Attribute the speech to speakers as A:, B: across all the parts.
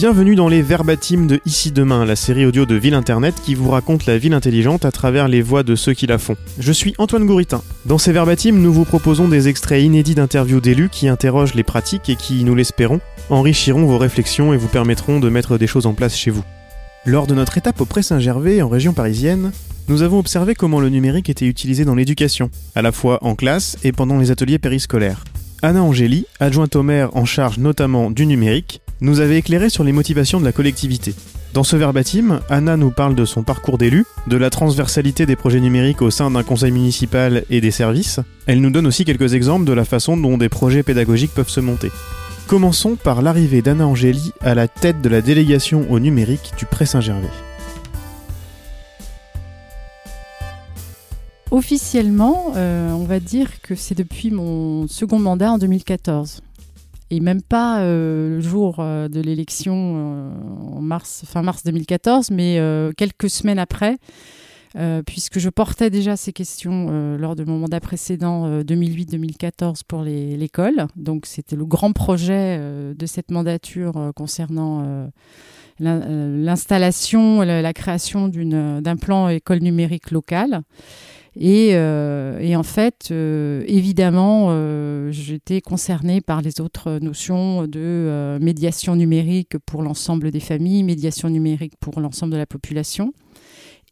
A: Bienvenue dans les Verbatims de Ici Demain, la série audio de Ville Internet qui vous raconte la ville intelligente à travers les voix de ceux qui la font. Je suis Antoine Gouritin. Dans ces Verbatims, nous vous proposons des extraits inédits d'interviews d'élus qui interrogent les pratiques et qui, nous l'espérons, enrichiront vos réflexions et vous permettront de mettre des choses en place chez vous. Lors de notre étape au Pré-Saint-Gervais, en région parisienne, nous avons observé comment le numérique était utilisé dans l'éducation, à la fois en classe et pendant les ateliers périscolaires. Anna Angéli, adjointe au maire en charge notamment du numérique, nous avait éclairé sur les motivations de la collectivité. Dans ce verbatim, Anna nous parle de son parcours d'élu, de la transversalité des projets numériques au sein d'un conseil municipal et des services. Elle nous donne aussi quelques exemples de la façon dont des projets pédagogiques peuvent se monter. Commençons par l'arrivée d'Anna Angéli à la tête de la délégation au numérique du Pré-Saint-Gervais.
B: Officiellement, euh, on va dire que c'est depuis mon second mandat en 2014 et même pas euh, le jour euh, de l'élection euh, en mars, fin mars 2014, mais quelques semaines après, puisque je portais déjà ces questions lors de mon mandat précédent 2008-2014 pour l'école. Donc c'était le grand projet de cette mandature concernant l'installation, la, création d'un plan école numérique locale. Et, euh, et en fait, euh, évidemment, euh, j'étais concernée par les autres notions de médiation numérique pour l'ensemble des familles, médiation numérique pour l'ensemble de la population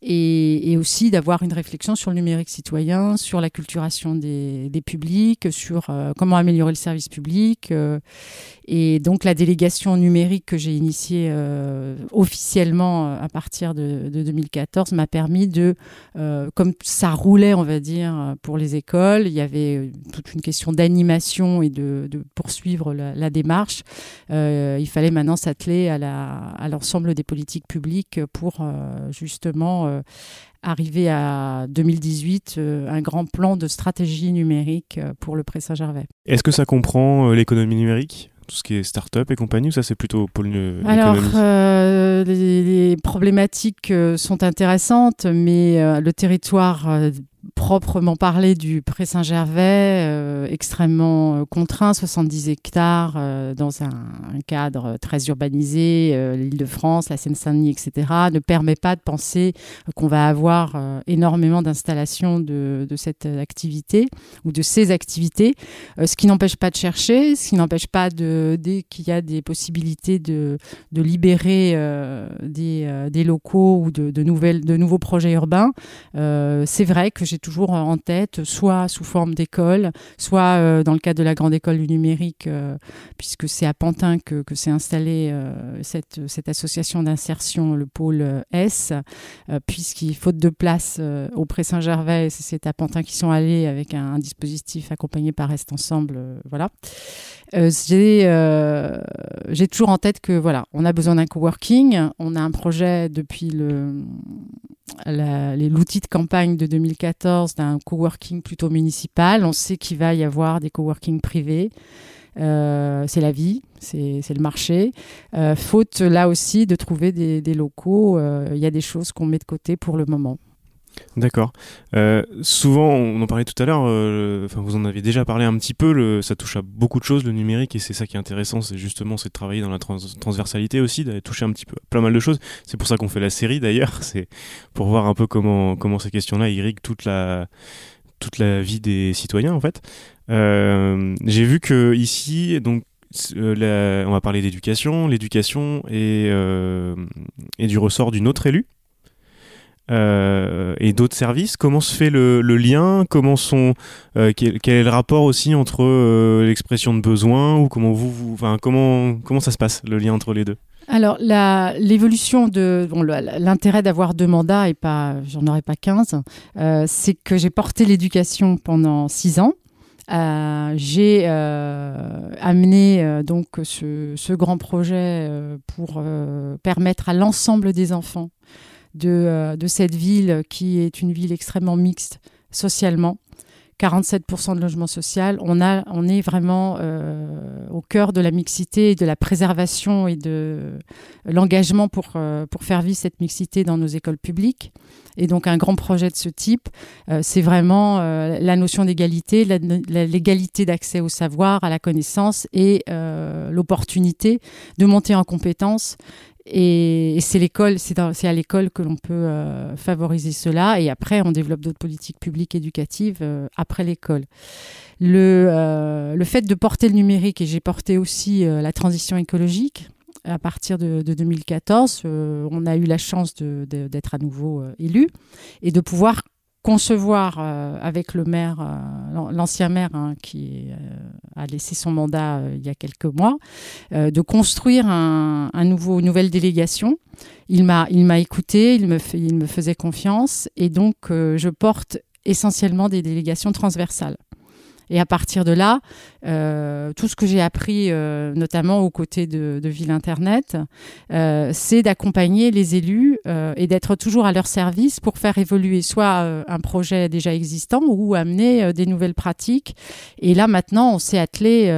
B: et, aussi d'avoir une réflexion sur le numérique citoyen, sur la culturation des, publics, sur euh, comment améliorer le service public. Euh, et donc la délégation numérique que j'ai initiée euh, officiellement à partir de, 2014 m'a permis de, comme ça roulait, on va dire, pour les écoles, il y avait toute une question d'animation et de, poursuivre la, démarche. il fallait maintenant s'atteler à l'ensemble des politiques publiques pour justement euh, arriver à 2018 euh, un grand plan de stratégie numérique euh, pour le Pré-Saint-Gervais.
A: Est-ce que ça comprend l'économie numérique tout ce qui est start-up et compagnie, ou ça c'est plutôt pour
B: l'économie Alors, les, problématiques sont intéressantes, mais le territoire proprement parler du Pré-Saint-Gervais, euh, extrêmement euh, contraint, 70 hectares euh, dans un, cadre très urbanisé, l'Île-de-France, la Seine-Saint-Denis, etc., ne permet pas de penser qu'on va avoir énormément d'installations de, cette activité ou de ces activités, ce qui n'empêche pas de chercher, ce qui n'empêche pas de, dès qu'il y a des possibilités de, libérer des, des, locaux ou de, nouvelles, de nouveaux projets urbains. c'est vrai que j'ai toujours en tête, soit sous forme d'école, soit euh, dans le cadre de la grande école du numérique, euh, puisque c'est à Pantin que, que s'est installée euh, cette, association d'insertion, le pôle S, puisqu'il faute de place au Pré-Saint-Gervais, c'est à Pantin qu'ils sont allés avec un, dispositif accompagné par Reste Ensemble. voilà. j'ai toujours en tête que voilà, on a besoin d'un coworking, on a un projet depuis le l'outil de campagne de 2014 d'un coworking plutôt municipal. On sait qu'il va y avoir des coworking privés. Euh, c'est la vie, c'est le marché. Euh, faute là aussi de trouver des, locaux, euh, il y a des choses qu'on met de côté pour le moment.
A: D'accord. Euh, souvent, on en parlait tout à l'heure, euh, enfin vous en avez déjà parlé un petit peu, le, ça touche à beaucoup de choses le numérique et c'est ça qui est intéressant, c'est justement c'est de travailler dans la transversalité aussi, d'aller toucher un petit peu plein mal de choses. C'est pour ça qu'on fait la série d'ailleurs, c'est pour voir un peu comment comment ces questions-là irriguent toute la toute la vie des citoyens en fait. Euh, j'ai vu que ici donc on va parler d'éducation, l'éducation est, est du ressort d'une autre élue euh, et d'autres services. Comment se fait le, lien? Comment sont euh, quel, est le rapport aussi entre euh, l'expression de besoin ou comment vous, vous enfin, comment comment ça se passe le lien entre les deux?
B: Alors, l'évolution de l'intérêt d'avoir deux mandats et pas, j'en aurais pas 15, c'est que j'ai porté l'éducation pendant six ans. j'ai amené donc ce, grand projet pour permettre à l'ensemble des enfants de, euh, de cette ville qui est une ville extrêmement mixte socialement, 47% de logement social. On, on est vraiment au cœur de la mixité, de la préservation et de l'engagement pour, pour faire vivre cette mixité dans nos écoles publiques. Et donc un grand projet de ce type, c'est vraiment la notion d'égalité, l'égalité d'accès au savoir, à la connaissance et l'opportunité de monter en compétences et, c'est l'école, c'est à l'école que l'on peut euh, favoriser cela. Et après, on développe d'autres politiques publiques éducatives euh, après l'école. Le, euh, le fait de porter le numérique, et j'ai porté aussi la transition écologique à partir de, 2014, on a eu la chance d'être à nouveau élu et de pouvoir concevoir euh, avec le maire, euh, l'ancien maire hein, qui euh, a laissé son mandat il y a quelques mois, de construire un, nouveau, une nouvelle délégation. Il m'a, il m'a écouté, il me, il me faisait confiance et donc je porte essentiellement des délégations transversales. Et à partir de là, euh, tout ce que j'ai appris, euh, notamment aux côtés de, Ville Internet, euh, c'est d'accompagner les élus et d'être toujours à leur service pour faire évoluer soit un projet déjà existant ou amener des nouvelles pratiques. Et là, maintenant, on s'est attelé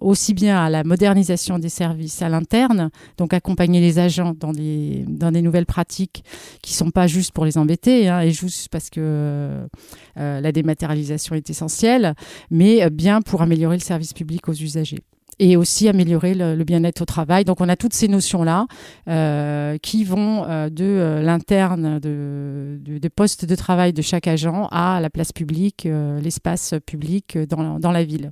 B: aussi bien à la modernisation des services à l'interne, donc accompagner les agents dans des, dans des nouvelles pratiques qui sont pas juste pour les embêter, hein, et juste parce que la dématérialisation est essentielle, mais bien pour améliorer le service public aux usagers et aussi améliorer le, bien-être au travail. Donc on a toutes ces notions-là euh, qui vont euh, de euh, l'interne de, des postes de travail de chaque agent à la place publique, l'espace public dans, dans, la ville.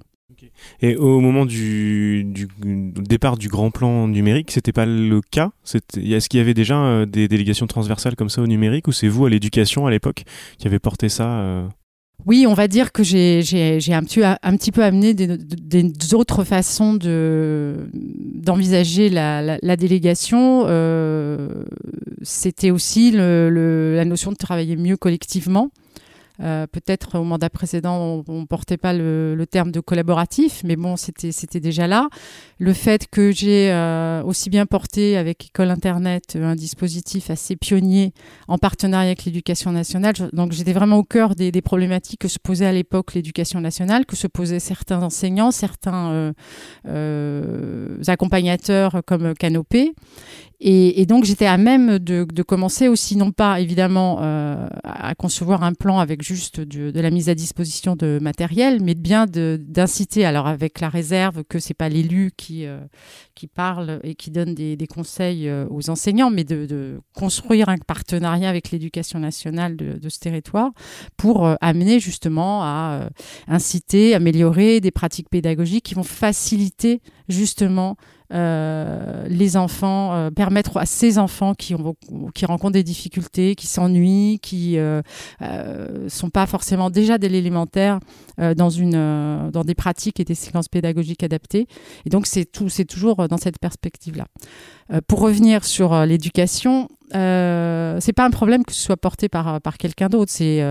A: Et au moment du, départ du grand plan numérique, c'était pas le cas? Est-ce qu'il y avait déjà des délégations transversales comme ça au numérique ou c'est vous à l'éducation à l'époque qui avez porté ça
B: oui, on va dire que j'ai un, petit, peu amené des, autres façons d'envisager la, la, délégation. Euh, C'était aussi le, le, la notion de travailler mieux collectivement. Euh, peut-être au mandat précédent, on ne portait pas le, terme de collaboratif, mais bon, c'était déjà là. Le fait que j'ai euh, aussi bien porté avec École Internet un dispositif assez pionnier en partenariat avec l'éducation nationale, donc j'étais vraiment au cœur des, problématiques que se posait à l'époque l'éducation nationale, que se posaient certains enseignants, certains euh, accompagnateurs comme Canopé. Et, donc j'étais à même de, commencer aussi, non pas évidemment euh, à concevoir un plan avec juste de, la mise à disposition de matériel, mais bien d'inciter, alors avec la réserve que c'est pas l'élu qui, euh, qui parle et qui donne des, conseils euh, aux enseignants, mais de, construire un partenariat avec l'éducation nationale de, ce territoire pour amener justement à inciter, améliorer des pratiques pédagogiques qui vont faciliter justement euh, les enfants, euh, permettre à ces enfants qui, qui rencontrent des difficultés, qui s'ennuient, qui euh, sont pas forcément déjà dès l'élémentaire dans, une, dans des pratiques et des séquences pédagogiques adaptées. Et donc c'est toujours dans cette perspective-là. pour revenir sur l'éducation, euh, c'est pas un problème que ce soit porté par, par quelqu'un d'autre. C'est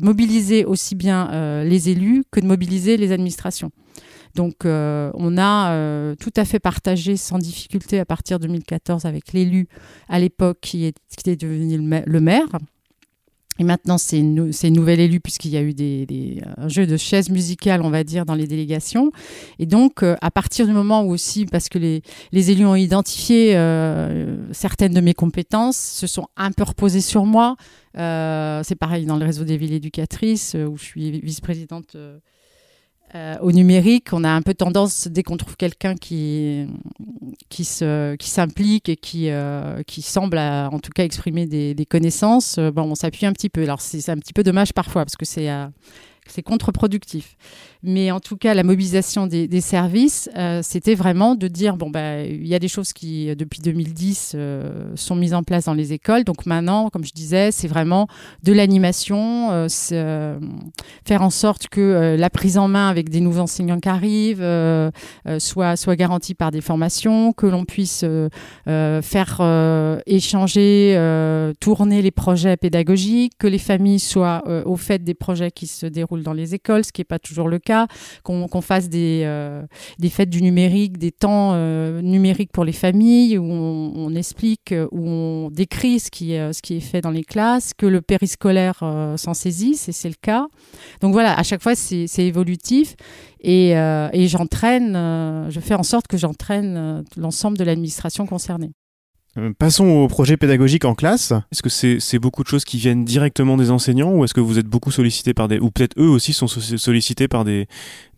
B: mobiliser aussi bien les élus que de mobiliser les administrations. Donc euh, on a euh, tout à fait partagé sans difficulté à partir de 2014 avec l'élu à l'époque qui, est, devenu le maire. Et maintenant, c'est une, une, nouvelle élue puisqu'il y a eu un jeu de chaises musicales, on va dire, dans les délégations. Et donc, euh, à partir du moment où aussi, parce que les, élus ont identifié certaines de mes compétences, se sont un peu reposés sur moi. c'est pareil dans le réseau des villes éducatrices, où je suis vice-présidente euh, au numérique, on a un peu tendance, dès qu'on trouve quelqu'un qui, qui, se, qui s'implique et qui, euh, qui semble, en tout cas, exprimer des, des connaissances, euh, bon, on s'appuie un petit peu. Alors, c'est, un petit peu dommage parfois, parce que c'est, c'est contre-productif. Mais en tout cas, la mobilisation des, services, euh, c'était vraiment de dire bon, bah, il y a des choses qui, depuis 2010, euh, sont mises en place dans les écoles. Donc maintenant, comme je disais, c'est vraiment de l'animation, euh, faire en sorte que la prise en main avec des nouveaux enseignants qui arrivent soit garantie par des formations, que l'on puisse faire échanger, tourner les projets pédagogiques, que les familles soient au fait des projets qui se déroulent dans les écoles, ce qui n'est pas toujours le cas, qu'on fasse des, euh, des fêtes du numérique, des temps euh, numériques pour les familles, où on, explique, où on décrit ce qui, ce qui est fait dans les classes, que le périscolaire s'en saisisse, et c'est le cas. Donc voilà, à chaque fois, c'est évolutif. Et, et j'entraîne, je fais en sorte que j'entraîne l'ensemble de l'administration concernée.
A: Euh, passons au projet pédagogique en classe. Est-ce que c'est beaucoup de choses qui viennent directement des enseignants ou est-ce que vous êtes beaucoup sollicité par des... ou peut-être eux aussi sont sollicités par des,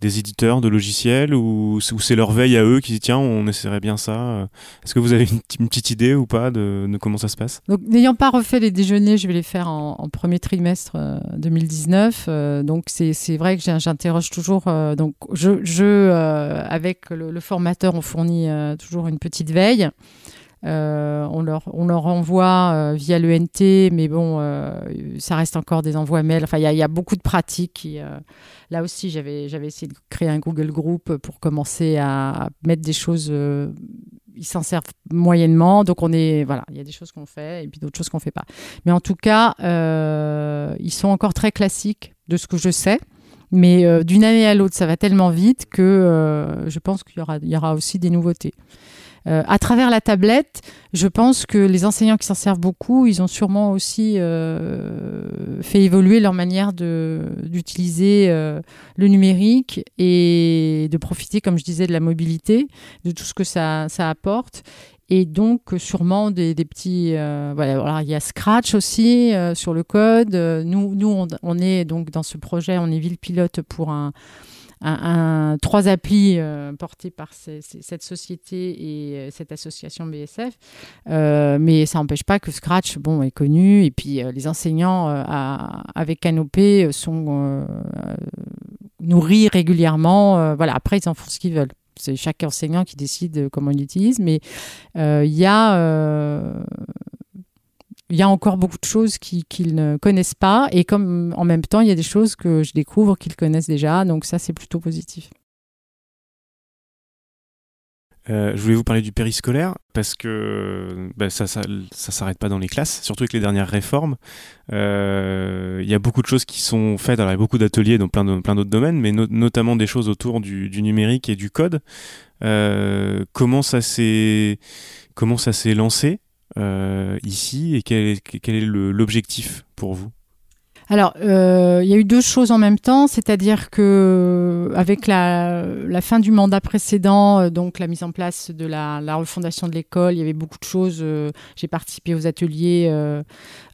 A: des éditeurs de logiciels ou, c'est leur veille à eux qui disent tiens on essaierait bien ça. Est-ce que vous avez une, petite idée ou pas de, comment ça se passe?
B: Donc n'ayant pas refait les déjeuners, je vais les faire en, premier trimestre 2019. Euh, euh, donc c'est vrai que j'interroge toujours. donc je, je avec le, le, formateur on fournit toujours une petite veille. Euh, on, leur, on leur envoie euh, via l'ENT, mais bon, euh, ça reste encore des envois mails. Enfin, il y, a beaucoup de pratiques. Là aussi, j'avais essayé de créer un Google Group pour commencer à, mettre des choses. ils s'en servent moyennement, donc on est voilà, il y a des choses qu'on fait et puis d'autres choses qu'on fait pas. Mais en tout cas, ils sont encore très classiques de ce que je sais. Mais d'une année à l'autre, ça va tellement vite que je pense qu'il y y aura aussi des nouveautés. Euh, à travers la tablette, je pense que les enseignants qui s'en servent beaucoup, ils ont sûrement aussi euh, fait évoluer leur manière d'utiliser euh, le numérique et de profiter, comme je disais, de la mobilité, de tout ce que ça, apporte. Et donc, sûrement des, petits. voilà, il y a Scratch aussi sur le code. Nous, nous on, on, est donc dans ce projet, on est ville pilote pour un, un, trois applis euh, portés par cette société et euh, cette association BSF. Euh, mais ça n'empêche pas que Scratch bon, est connu. Et puis les enseignants avec Canopé sont nourris régulièrement. voilà, après, ils en font ce qu'ils veulent c'est chaque enseignant qui décide comment il l'utilise, mais il y a il y a encore beaucoup de choses qu'ils ne connaissent pas et comme en même temps il y a des choses que je découvre qu'ils connaissent déjà donc ça c'est plutôt positif.
A: Euh, je voulais vous parler du périscolaire parce que bah, ça, ça, s'arrête pas dans les classes, surtout avec les dernières réformes. Euh, il y a beaucoup de choses qui sont faites. Alors il y a beaucoup d'ateliers dans plein, de, plein d'autres domaines, mais notamment des choses autour du, numérique et du code. Euh, comment ça s'est comment ça s'est lancé? Ici et quel est, quel est l'objectif pour vous?
B: Alors, euh, il y a eu deux choses en même temps, c'est-à-dire que avec la, fin du mandat précédent, euh, donc la mise en place de la, refondation de l'école, il y avait beaucoup de choses. Euh, j'ai participé aux ateliers euh,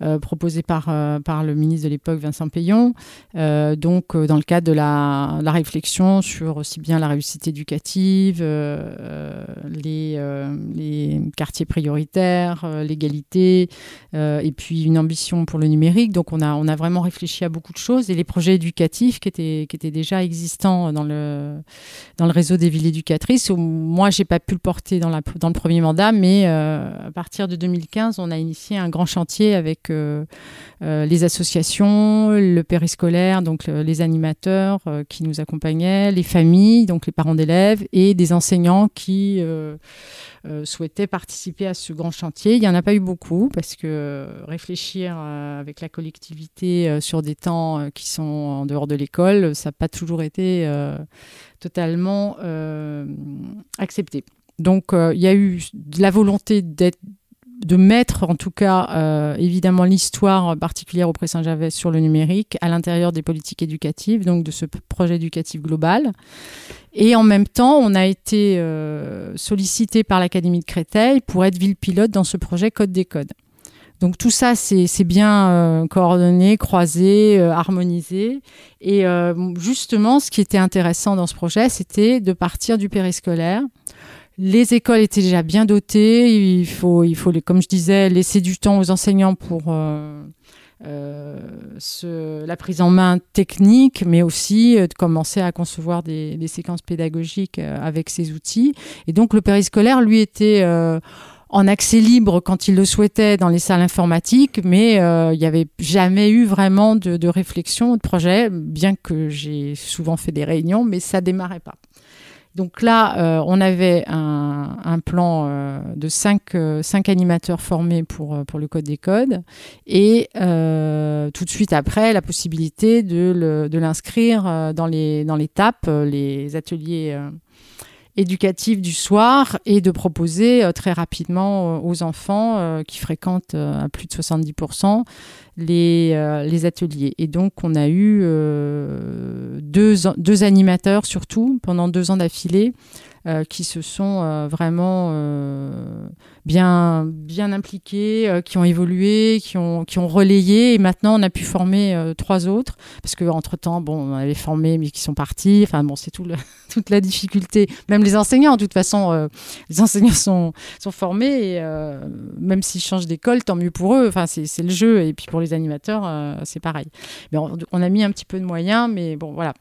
B: euh proposés par, le ministre de l'époque, Vincent Payon, donc dans le cadre de la, réflexion sur aussi bien la réussite éducative, les, les, quartiers prioritaires, l'égalité, et puis une ambition pour le numérique. Donc on a, on a vraiment réfléchi à beaucoup de choses et les projets éducatifs qui étaient, qui étaient déjà existants dans le, dans le réseau des villes éducatrices. Moi, j'ai pas pu le porter dans, la, dans le premier mandat, mais euh, à partir de 2015, on a initié un grand chantier avec euh, euh, les associations, le périscolaire, donc les animateurs qui nous accompagnaient, les familles, donc les parents d'élèves et des enseignants qui euh, souhaitaient participer à ce grand chantier. Il n'y en a pas eu beaucoup parce que euh, réfléchir euh, avec la collectivité sur des temps qui sont en dehors de l'école, ça n'a pas toujours été totalement accepté. Donc il y a eu de la volonté d'être de mettre en tout cas euh, évidemment l'histoire particulière au Pré-Saint-Gervais sur le numérique à l'intérieur des politiques éducatives, donc de ce projet éducatif global. Et en même temps, on a été euh, sollicité par l'Académie de Créteil pour être ville pilote dans ce projet Code des codes. Donc tout ça, c'est bien euh, coordonné, croisé, harmonisé. Et justement, ce qui était intéressant dans ce projet, c'était de partir du périscolaire les écoles étaient déjà bien dotées. Il faut, il faut comme je disais, laisser du temps aux enseignants pour euh, euh, la prise en main technique, mais aussi euh, de commencer à concevoir des, séquences pédagogiques avec ces outils. Et donc le périscolaire, lui, était en accès libre quand il le souhaitait dans les salles informatiques, mais il n'y avait jamais eu vraiment de, de réflexion, de projet, bien que j'ai souvent fait des réunions, mais ça démarrait pas. Donc là, on avait un, plan de cinq, cinq, animateurs formés pour, pour le code des codes. Et tout de suite après, la possibilité de l'inscrire dans les, dans les TAP, les ateliers éducatif du soir et de proposer euh, très rapidement euh, aux enfants euh, qui fréquentent à plus de 70% les, les ateliers. Et donc, on a eu deux, deux animateurs surtout pendant deux ans d'affilée euh, qui se sont euh, vraiment euh, bien, bien impliqués, qui ont évolué, qui ont, qui ont relayé. Et maintenant, on a pu former trois autres, parce qu'entre-temps, bon, on avait formé, mais qui sont partis. Enfin, bon, c'est tout toute la difficulté. Même les enseignants, de toute façon, les enseignants sont, sont formés, même s'ils changent d'école, tant mieux pour eux. Enfin, c'est le jeu. Et puis pour les animateurs, c'est pareil. Mais on, a mis un petit peu de moyens, mais bon, voilà.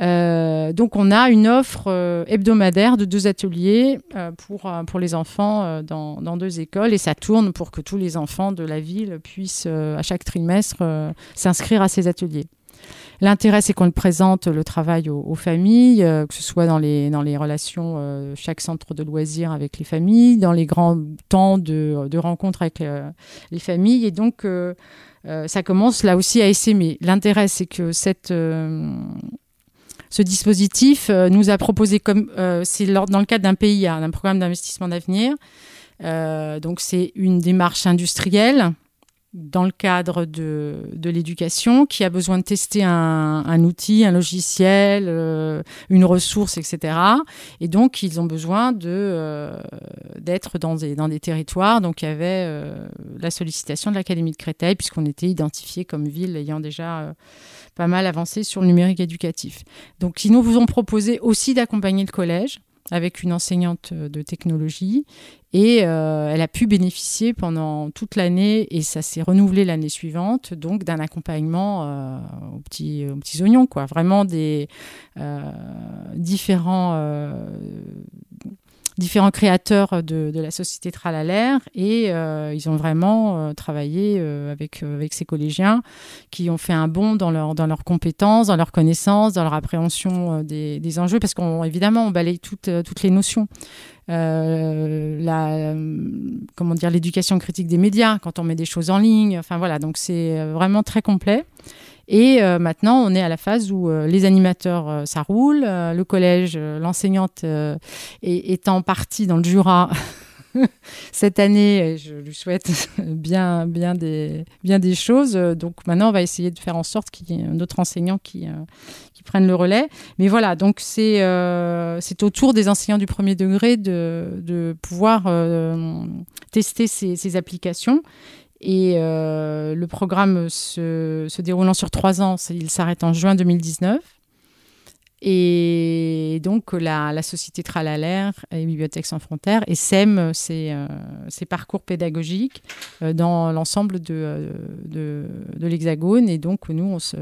B: Euh, donc on a une offre euh, hebdomadaire de deux ateliers euh, pour, pour les enfants dans, dans, deux écoles et ça tourne pour que tous les enfants de la ville puissent à chaque trimestre s'inscrire à ces ateliers. L'intérêt, c'est qu'on présente le travail aux, familles, que ce soit dans les, dans les relations, chaque centre de loisirs avec les familles, dans les grands temps de, rencontres avec les familles. Et donc, ça commence là aussi à essaimer. L'intérêt, c'est que cette ce dispositif euh, nous a proposé, comme euh, c'est dans le cadre d'un PIA, d'un programme d'investissement d'avenir. Euh, donc c'est une démarche industrielle dans le cadre de, de l'éducation qui a besoin de tester un, un outil, un logiciel, une ressource, etc. Et donc, ils ont besoin de, d'être dans des, dans des territoires. Donc, il y avait la sollicitation de l'Académie de Créteil, puisqu'on était identifié comme ville ayant déjà pas mal avancé sur le numérique éducatif. Donc, ils nous ont proposé aussi d'accompagner le collège avec une enseignante de technologie. Et euh, elle a pu bénéficier pendant toute l'année et ça s'est renouvelé l'année suivante donc d'un accompagnement euh, aux, petits, aux petits oignons quoi. Vraiment des euh, différents différents créateurs de, la société Tralalaire et euh, ils ont vraiment euh, travaillé euh, avec, avec ces collégiens qui ont fait un bond dans, leur, dans leurs compétences, dans leurs connaissances, dans leur appréhension des, enjeux parce qu'évidemment on, balaye toutes, toutes les notions. la, comment dire, l'éducation critique des médias, quand on met des choses en ligne. Enfin voilà, donc c'est vraiment très complet. Et euh, maintenant, on est à la phase où euh, les animateurs, euh, ça roule. le collège, l'enseignante est, en partie dans le Jura. cette année, je lui souhaite bien, bien, des, bien des choses. Donc maintenant, on va essayer de faire en sorte qu'il y ait d'autres enseignants qui, qui prennent le relais. Mais voilà, donc c'est c'est au tour des enseignants du premier degré de, de pouvoir tester ces applications et euh, le programme se, se, déroulant sur trois ans, il s'arrête en juin 2019. Et donc, la, la Société Tralalaire et Bibliothèques sans frontières sème ses, euh, parcours pédagogiques euh, dans l'ensemble de, de, de l'Hexagone. Et donc, nous, on se,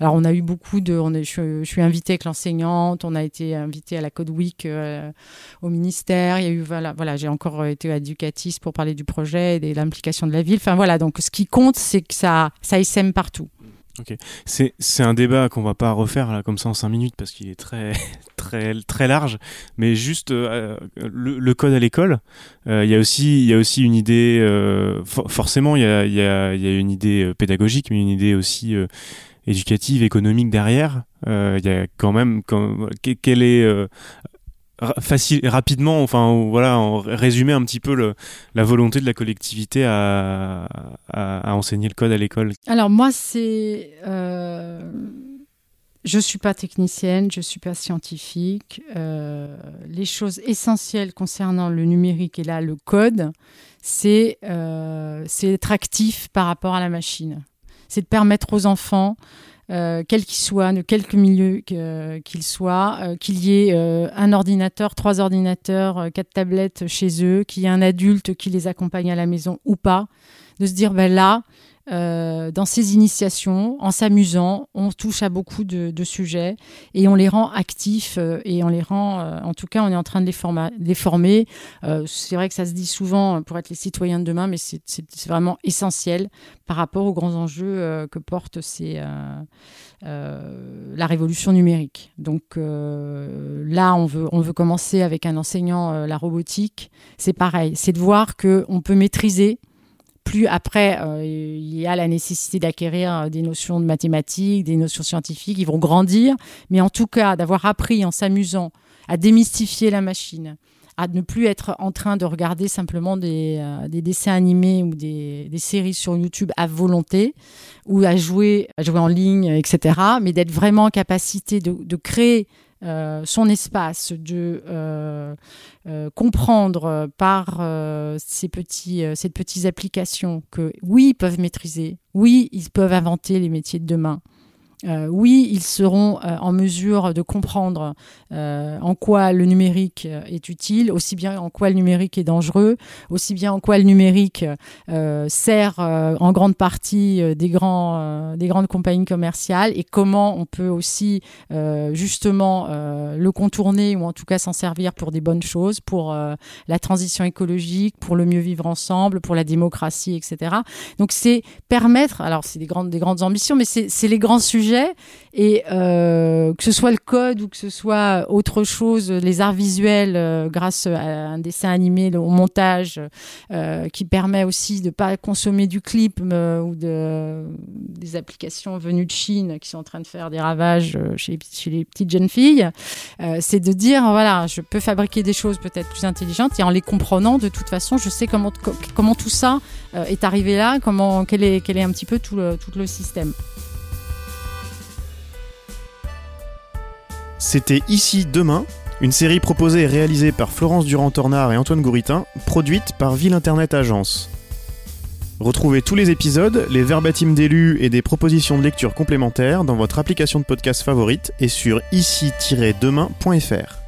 B: alors, on a eu beaucoup de. Je, suis invitée avec l'enseignante, on a été invité à la Code Week euh, au ministère. Il y a eu, voilà, voilà j'ai encore été éducatiste pour parler du projet et de l'implication de la ville. Enfin, voilà, donc ce qui compte, c'est que ça, ça sème partout.
A: Ok, c'est un débat qu'on va pas refaire comme ça en cinq minutes parce qu'il est très très très large, mais juste euh, le, code à l'école, euh, il y a aussi y a aussi une idée forcément il y, a, y a une idée pédagogique mais une idée aussi éducative, économique derrière. Euh, il y a quand même, quand, quelle est euh, facile, rapidement, enfin voilà, en résumé un petit peu la volonté de la collectivité à, à, enseigner le code à l'école?
B: Alors moi, c'est euh, je suis pas technicienne, je suis pas scientifique. Euh, les choses essentielles concernant le numérique et là le code, c'est c'est être actif par rapport à la machine c'est de permettre aux enfants, euh, quels qu'ils soient, de quelque milieu qu'ils soient, euh, qu'il y ait euh, un ordinateur, trois ordinateurs, quatre tablettes chez eux, qu'il y ait un adulte qui les accompagne à la maison ou pas, de se dire, ben là, euh, dans ces initiations, en s'amusant, on touche à beaucoup de, sujets et on les rend actifs euh, et on les rend, euh, en tout cas, on est en train de les, les former. c'est vrai que ça se dit souvent pour être les citoyens de demain, mais c'est vraiment essentiel par rapport aux grands enjeux que porte ces, la révolution numérique. Donc là, on veut, on veut commencer avec un enseignant la robotique. C'est pareil, c'est de voir qu'on peut maîtriser plus après, euh, il y a la nécessité d'acquérir euh, des notions de mathématiques, des notions scientifiques, ils vont grandir, mais en tout cas, d'avoir appris en s'amusant à démystifier la machine, à ne plus être en train de regarder simplement des, euh, dessins animés ou des, séries sur YouTube à volonté, ou à jouer, à jouer en ligne, etc., mais d'être vraiment en capacité de, de créer euh, son espace, de euh, euh, comprendre par ces, petites applications que oui, ils peuvent maîtriser, oui, ils peuvent inventer les métiers de demain, euh, oui, ils seront euh, en mesure de comprendre euh, en quoi le numérique est utile, aussi bien en quoi le numérique est dangereux, aussi bien en quoi le numérique sert en grande partie des, grandes compagnies commerciales et comment on peut aussi justement le contourner ou en tout cas s'en servir pour des bonnes choses, pour la transition écologique, pour le mieux vivre ensemble, pour la démocratie, etc. Donc c'est permettre, alors c'est des grandes, des grandes ambitions, mais c'est les grands sujets et euh, que ce soit le code ou que ce soit autre chose, les arts visuels euh, grâce à un dessin animé au montage euh, qui permet aussi de pas consommer du clip ou de, des applications venues de Chine qui sont en train de faire des ravages chez, les petites jeunes filles, c'est de dire voilà, je peux fabriquer des choses peut-être plus intelligentes et en les comprenant, de toute façon, je sais comment, tout ça est arrivé là, comment, quel, est, un petit peu tout le système.
A: C'était Ici Demain, une série proposée et réalisée par Florence Durand-Tornard et Antoine Gouritin, produite par Ville Internet Agence. Retrouvez tous les épisodes, les verbatims d'élus et des propositions de lecture complémentaires dans votre application de podcast favorite et sur ici-demain.fr.